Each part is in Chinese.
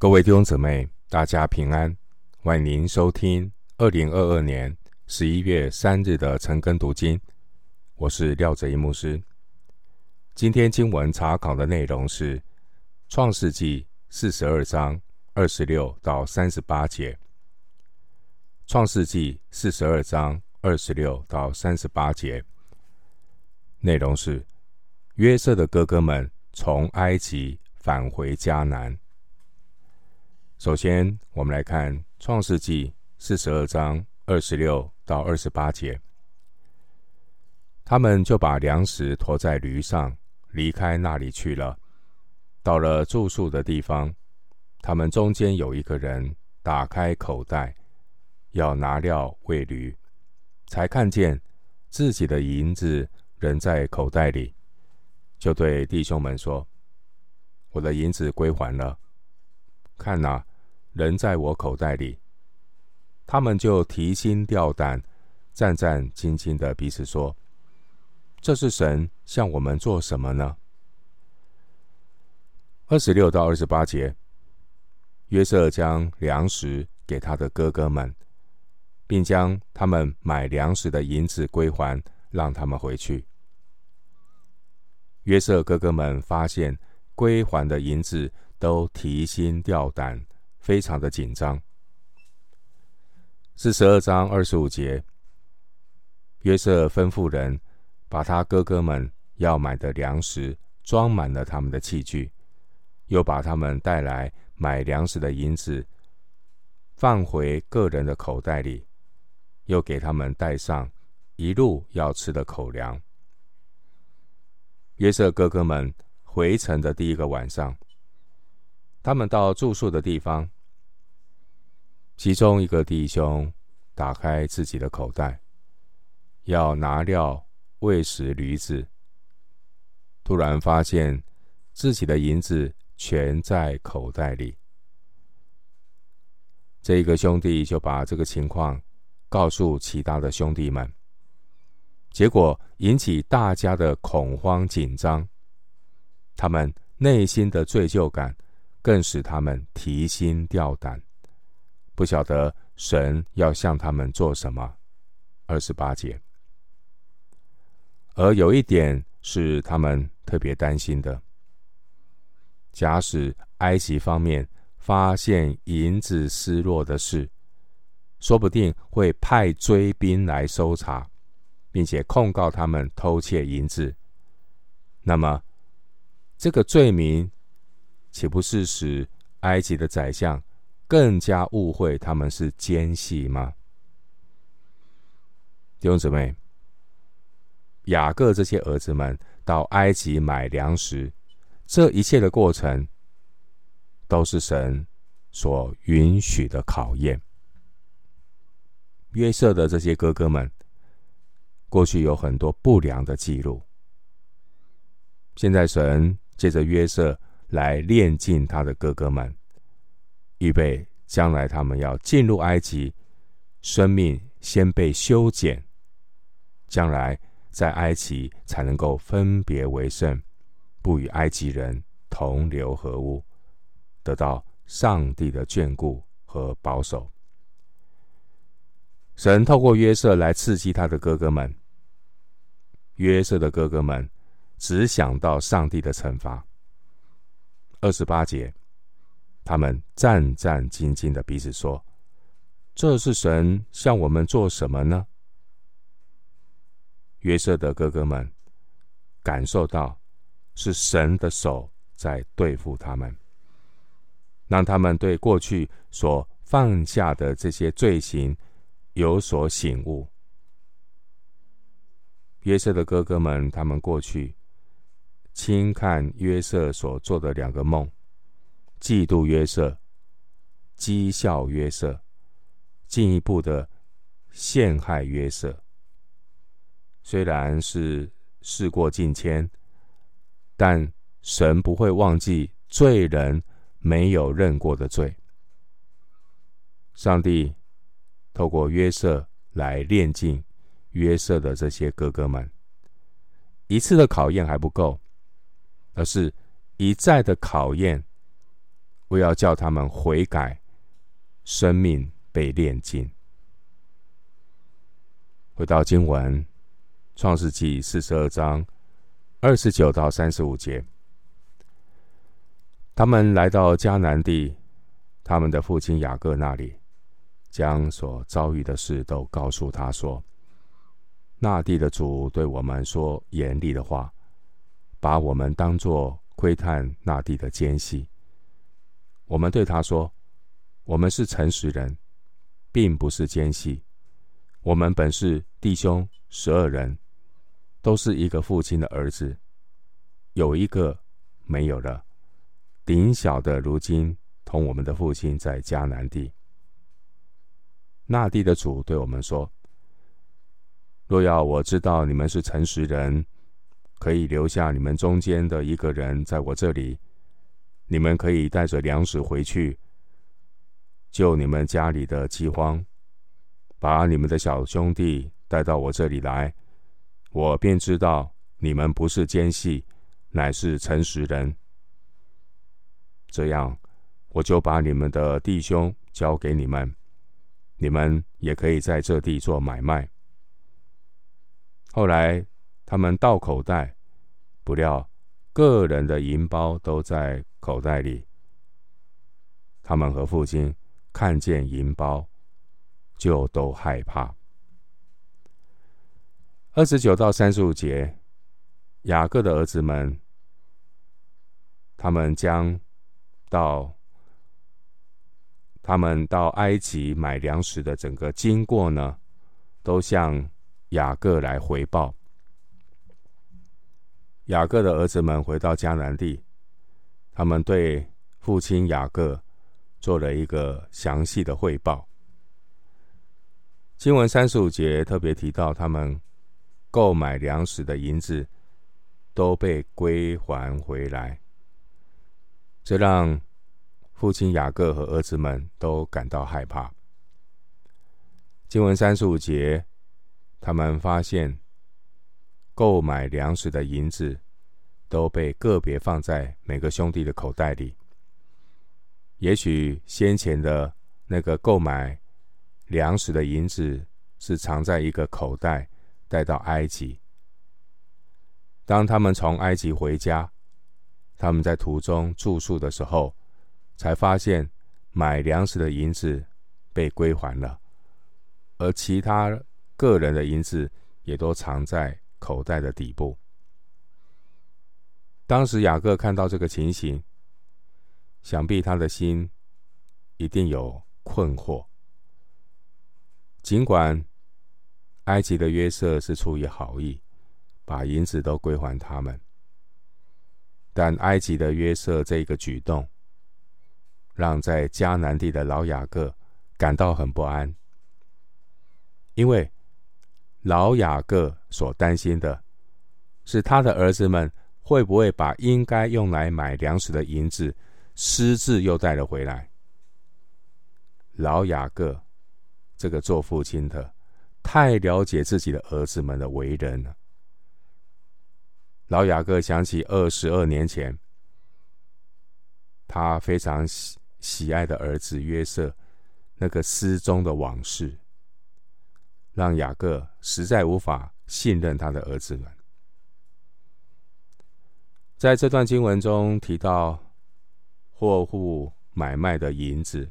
各位弟兄姊妹，大家平安，欢迎您收听二零二二年十一月三日的晨更读经。我是廖哲一牧师。今天经文查考的内容是《创世纪》四十二章二十六到三十八节，《创世纪》四十二章二十六到三十八节内容是约瑟的哥哥们从埃及返回迦南。首先，我们来看《创世纪》四十二章二十六到二十八节。他们就把粮食驮在驴上，离开那里去了。到了住宿的地方，他们中间有一个人打开口袋，要拿料喂驴，才看见自己的银子仍在口袋里，就对弟兄们说：“我的银子归还了。看哪。”人在我口袋里，他们就提心吊胆、战战兢兢的彼此说：“这是神向我们做什么呢？”二十六到二十八节，约瑟将粮食给他的哥哥们，并将他们买粮食的银子归还，让他们回去。约瑟哥哥们发现归还的银子，都提心吊胆。非常的紧张。四十二章二十五节，约瑟吩咐人把他哥哥们要买的粮食装满了他们的器具，又把他们带来买粮食的银子放回个人的口袋里，又给他们带上一路要吃的口粮。约瑟哥哥们回城的第一个晚上，他们到住宿的地方。其中一个弟兄打开自己的口袋，要拿料喂食驴子，突然发现自己的银子全在口袋里。这个兄弟就把这个情况告诉其他的兄弟们，结果引起大家的恐慌紧张，他们内心的罪疚感更使他们提心吊胆。不晓得神要向他们做什么。二十八节，而有一点是他们特别担心的：假使埃及方面发现银子失落的事，说不定会派追兵来搜查，并且控告他们偷窃银子。那么，这个罪名岂不是使埃及的宰相更加误会他们是奸细吗？弟兄姊妹，雅各这些儿子们到埃及买粮食，这一切的过程都是神所允许的考验。约瑟的这些哥哥们过去有很多不良的记录，现在神借着约瑟来炼尽他的哥哥们。预备将来他们要进入埃及，生命先被修剪，将来在埃及才能够分别为圣，不与埃及人同流合污，得到上帝的眷顾和保守。神透过约瑟来刺激他的哥哥们，约瑟的哥哥们只想到上帝的惩罚。二十八节。他们战战兢兢的彼此说：“这是神向我们做什么呢？”约瑟的哥哥们感受到是神的手在对付他们，让他们对过去所犯下的这些罪行有所醒悟。约瑟的哥哥们，他们过去轻看约瑟所做的两个梦。嫉妒约瑟，讥笑约瑟，进一步的陷害约瑟。虽然是事过境迁，但神不会忘记罪人没有认过的罪。上帝透过约瑟来炼净约瑟的这些哥哥们，一次的考验还不够，而是一再的考验。为要叫他们悔改，生命被炼净。回到经文，《创世纪》四十二章二十九到三十五节，他们来到迦南地，他们的父亲雅各那里，将所遭遇的事都告诉他说：“那地的主对我们说严厉的话，把我们当作窥探那地的奸细。我们对他说：我们是诚实人，并不是奸细。”我们本是弟兄十二人，都是一个父亲的儿子，有一个没有了，顶小的如今同我们的父亲在迦南地。那地的主对我们说：“若要我知道你们是诚实人，可以留下你们中间的一个人在我这里，你们可以带着粮食回去，救你们家里的饥荒。”把你们的小兄弟带到我这里来，我便知道你们不是奸细，乃是诚实人。这样，我就把你们的弟兄交给你们，你们也可以在这地做买卖。后来，他们倒口袋，不料个人的银包都在口袋里。他们和父亲看见银包。就都害怕。二十九到三十五节，雅各的儿子们，他们将到他们到埃及买粮食的整个经过呢，都向雅各来回报。雅各的儿子们回到迦南地，他们对父亲雅各做了一个详细的汇报。经文三十五节特别提到，他们购买粮食的银子都被归还回来，这让父亲雅各和儿子们都感到害怕。经文三十五节，他们发现购买粮食的银子都被个别放在每个兄弟的口袋里。也许先前的那个购买。粮食的银子是藏在一个口袋，带到埃及。当他们从埃及回家，他们在途中住宿的时候，才发现买粮食的银子被归还了，而其他个人的银子也都藏在口袋的底部。当时雅各看到这个情形，想必他的心一定有困惑。尽管埃及的约瑟是出于好意，把银子都归还他们，但埃及的约瑟这个举动，让在迦南地的老雅各感到很不安，因为老雅各所担心的是他的儿子们会不会把应该用来买粮食的银子私自又带了回来。老雅各。这个做父亲的太了解自己的儿子们的为人了。老雅各想起二十二年前，他非常喜喜爱的儿子约瑟那个失踪的往事，让雅各实在无法信任他的儿子们。在这段经文中提到货物买卖的银子。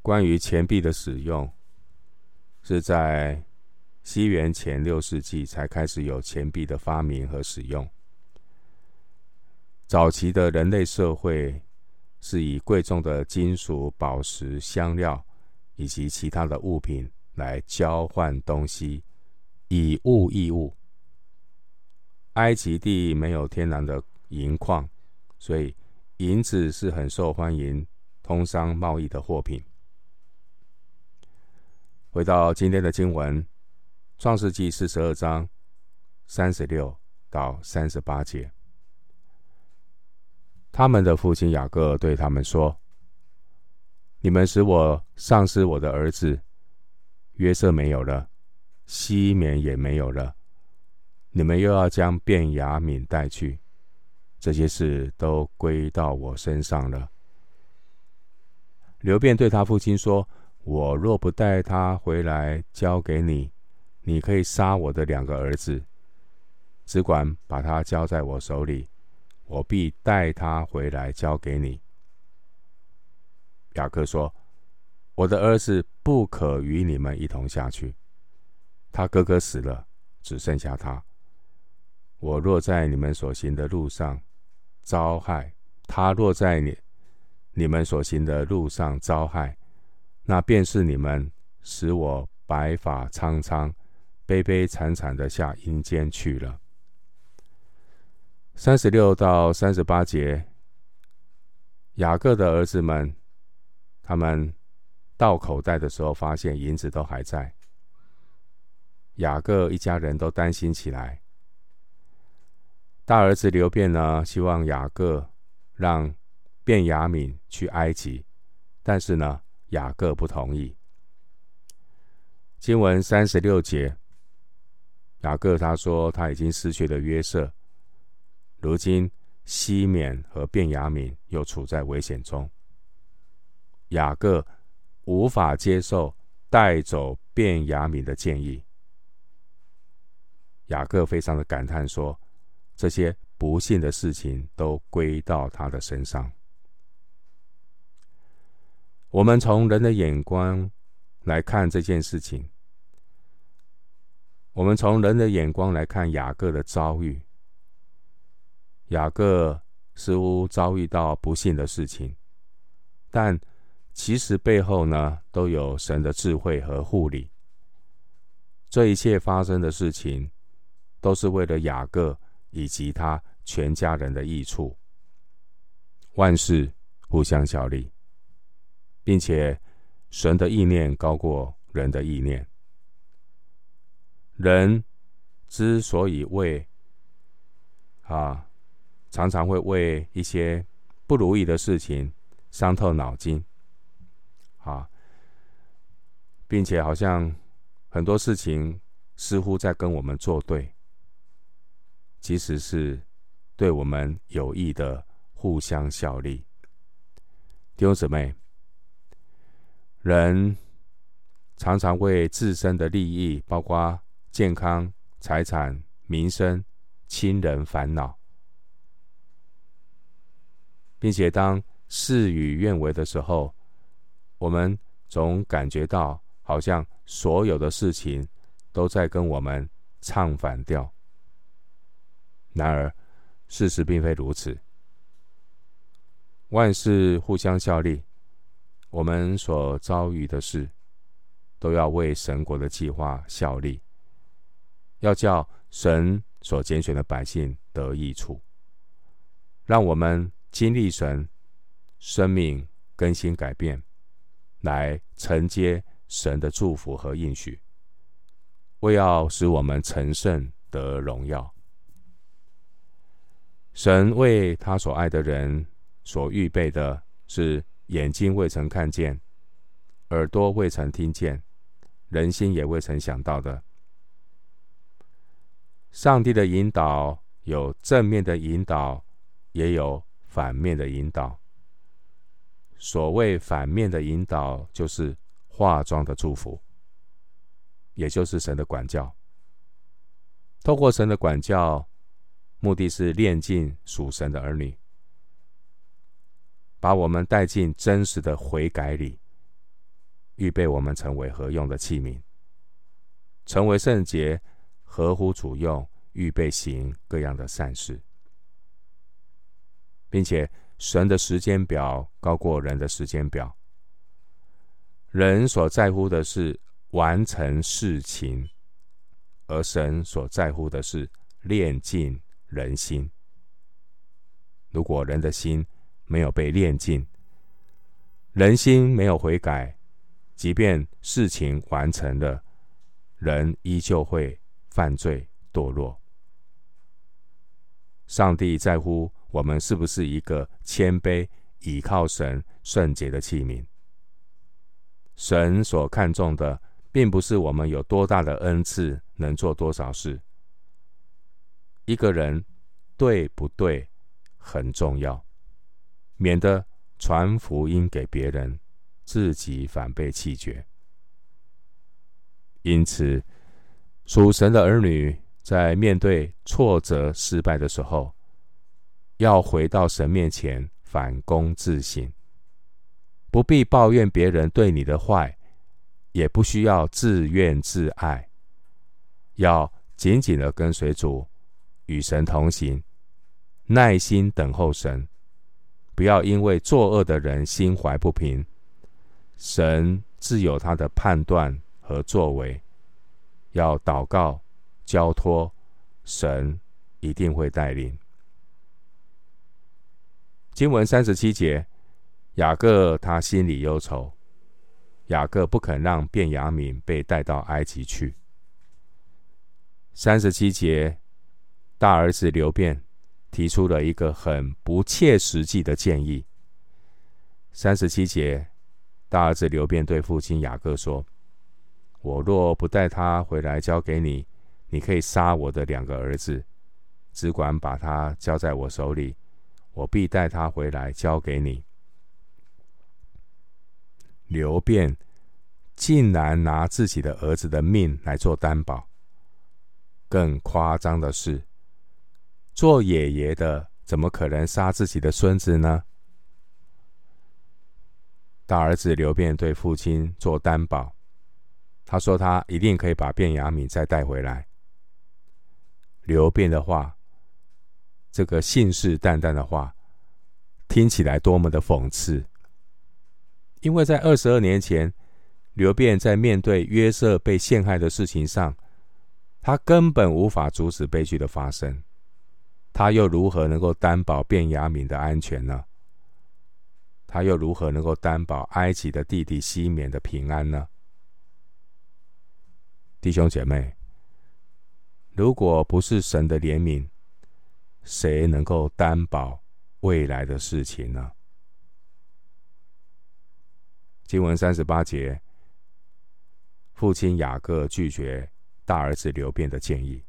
关于钱币的使用，是在西元前六世纪才开始有钱币的发明和使用。早期的人类社会是以贵重的金属、宝石、香料以及其他的物品来交换东西，以物易物。埃及地没有天然的银矿，所以银子是很受欢迎通商贸易的货品。回到今天的经文，《创世纪》四十二章三十六到三十八节，他们的父亲雅各对他们说：“你们使我丧失我的儿子约瑟没有了，西缅也没有了，你们又要将便雅敏带去，这些事都归到我身上了。”刘便对他父亲说：“我若不带他回来交给你，你可以杀我的两个儿子，只管把他交在我手里，我必带他回来交给你。”雅各说：“我的儿子不可与你们一同下去。他哥哥死了，只剩下他。我若在你们所行的路上遭害，他若在你你们所行的路上遭害，那便是你们使我白发苍苍、悲悲惨惨的下阴间去了。”三十六到三十八节，雅各的儿子们。他们倒口袋的时候，发现银子都还在。雅各一家人都担心起来。大儿子流便呢，希望雅各让便雅悯去埃及，但是呢，雅各不同意。经文三十六节，雅各他说他已经失去了约瑟，如今西缅和便雅悯又处在危险中。雅各无法接受带走便雅悯的建议。雅各非常的感叹说：“这些不幸的事情都归到他的身上。”我们从人的眼光来看这件事情，我们从人的眼光来看雅各的遭遇。雅各似乎遭遇到不幸的事情，但其实背后呢，都有神的智慧和护理。这一切发生的事情，都是为了雅各以及他全家人的益处。万事互相效力，并且神的意念高过人的意念。人之所以为啊，常常会为一些不如意的事情伤透脑筋。啊，并且好像很多事情似乎在跟我们作对，其实是对我们有益的互相效力。弟兄姊妹，人常常为自身的利益，包括健康、财产、民生、亲人烦恼，并且当事与愿违的时候，我们总感觉到，好像所有的事情都在跟我们唱反调。然而，事实并非如此。万事互相效力，我们所遭遇的事，都要为神国的计划效力，要叫神所拣选的百姓得益处，让我们经历神生命更新改变。来承接神的祝福和应许，为要使我们成圣得荣耀。神为他所爱的人所预备的是眼睛未曾看见，耳朵未曾听见，人心也未曾想到的。上帝的引导有正面的引导，也有反面的引导。所谓反面的引导，就是化妆的祝福，也就是神的管教。透过神的管教，目的是炼尽属神的儿女，把我们带进真实的悔改里，预备我们成为合用的器皿，成为圣洁，合乎主用，预备行各样的善事，并且。神的时间表高过人的时间表。人所在乎的是完成事情，而神所在乎的是炼净人心。如果人的心没有被炼尽，人心没有悔改，即便事情完成了，人依旧会犯罪堕落。上帝在乎。我们是不是一个谦卑、倚靠神、圣洁的器皿？神所看重的，并不是我们有多大的恩赐，能做多少事。一个人对不对，很重要，免得传福音给别人，自己反被弃绝。因此，属神的儿女在面对挫折、失败的时候，要回到神面前反躬自省，不必抱怨别人对你的坏，也不需要自怨自艾，要紧紧的跟随主，与神同行，耐心等候神，不要因为作恶的人心怀不平。神自有他的判断和作为，要祷告、交托，神一定会带领。经文三十七节，雅各他心里忧愁，雅各不肯让便雅悯被带到埃及去。三十七节，大儿子流便提出了一个很不切实际的建议。三十七节，大儿子流便对父亲雅各说：“我若不带他回来交给你，你可以杀我的两个儿子，只管把他交在我手里。”我必带他回来交给你。流便竟然拿自己的儿子的命来做担保。更夸张的是，做爷爷的怎么可能杀自己的孙子呢？大儿子刘辩对父亲做担保，他说他一定可以把卞雅敏再带回来。刘辩的话。这个信誓旦旦的话，听起来多么的讽刺！因为在二十二年前，刘辩在面对约瑟被陷害的事情上，他根本无法阻止悲剧的发生，他又如何能够担保便雅悯的安全呢？他又如何能够担保埃及的弟弟西缅的平安呢？弟兄姐妹，如果不是神的怜悯，谁能够担保未来的事情呢？经文三十八节，父亲雅各拒绝大儿子流便的建议，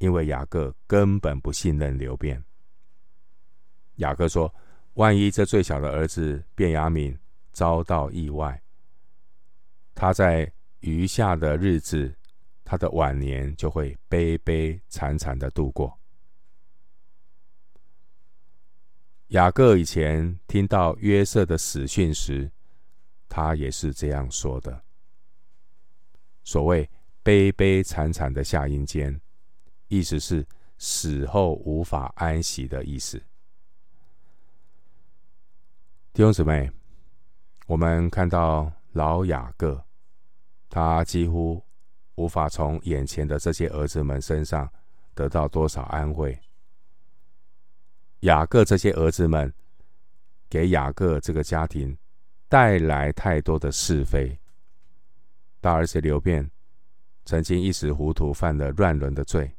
因为雅各根本不信任流便。雅各说：“万一这最小的儿子便雅悯遭到意外，他在余下的日子，他的晚年就会悲悲惨惨的度过。”雅各以前听到约瑟的死讯时，他也是这样说的。所谓“悲悲惨惨的下阴间”，意思是死后无法安息的意思。弟兄姊妹，我们看到老雅各，他几乎无法从眼前的这些儿子们身上得到多少安慰。雅各这些儿子们，给雅各这个家庭带来太多的是非。大儿子流便曾经一时糊涂犯了乱伦的罪，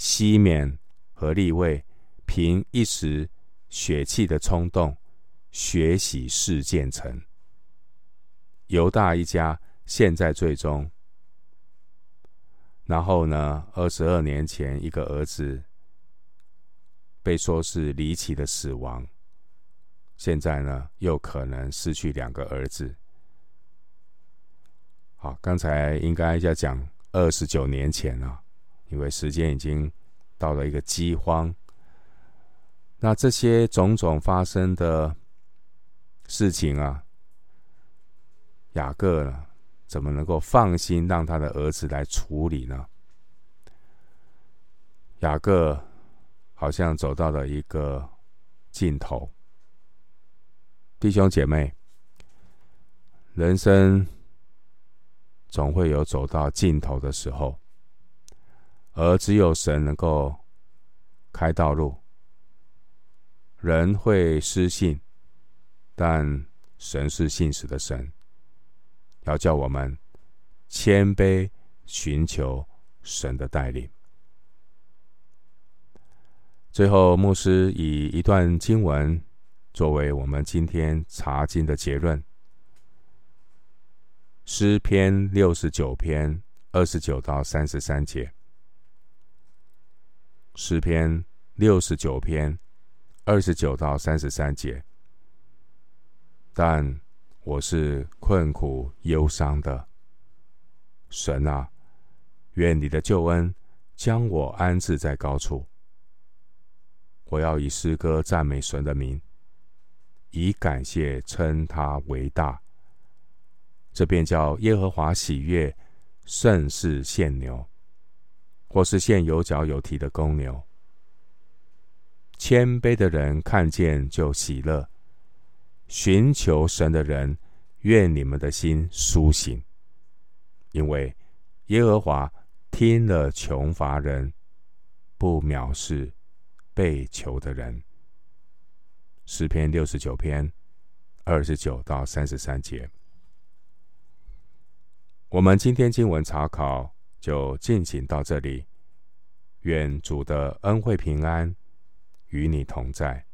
西缅和利未凭一时血气的冲动，血洗事件成。犹大一家陷在最终。然后呢，二十二年前，一个儿子。被说是离奇的死亡，现在呢又可能失去两个儿子。好，刚才应该要讲二十九年前了，因为时间已经到了一个饥荒。那这些种种发生的事情啊，雅各呢怎么能够放心让他的儿子来处理呢？雅各。好像走到了一个尽头，弟兄姐妹，人生总会有走到尽头的时候，而只有神能够开道路。人会失信，但神是信实的神，要叫我们谦卑寻求神的带领。最后，牧师以一段经文作为我们今天查经的结论：诗篇六十九篇二十九到三十三节。诗篇六十九篇二十九到三十三节。但我是困苦忧伤的，神啊，愿你的救恩将我安置在高处。我要以诗歌赞美神的名，以感谢称他为大。这便叫耶和华喜悦，甚是献牛，或是现有脚有蹄的公牛。谦卑的人看见就喜乐。寻求神的人，愿你们的心苏醒，因为耶和华听了穷乏人，不藐视被囚的人。诗篇六十九篇二十九到三十三节。我们今天经文查考就进行到这里，愿主的恩惠平安与你同在。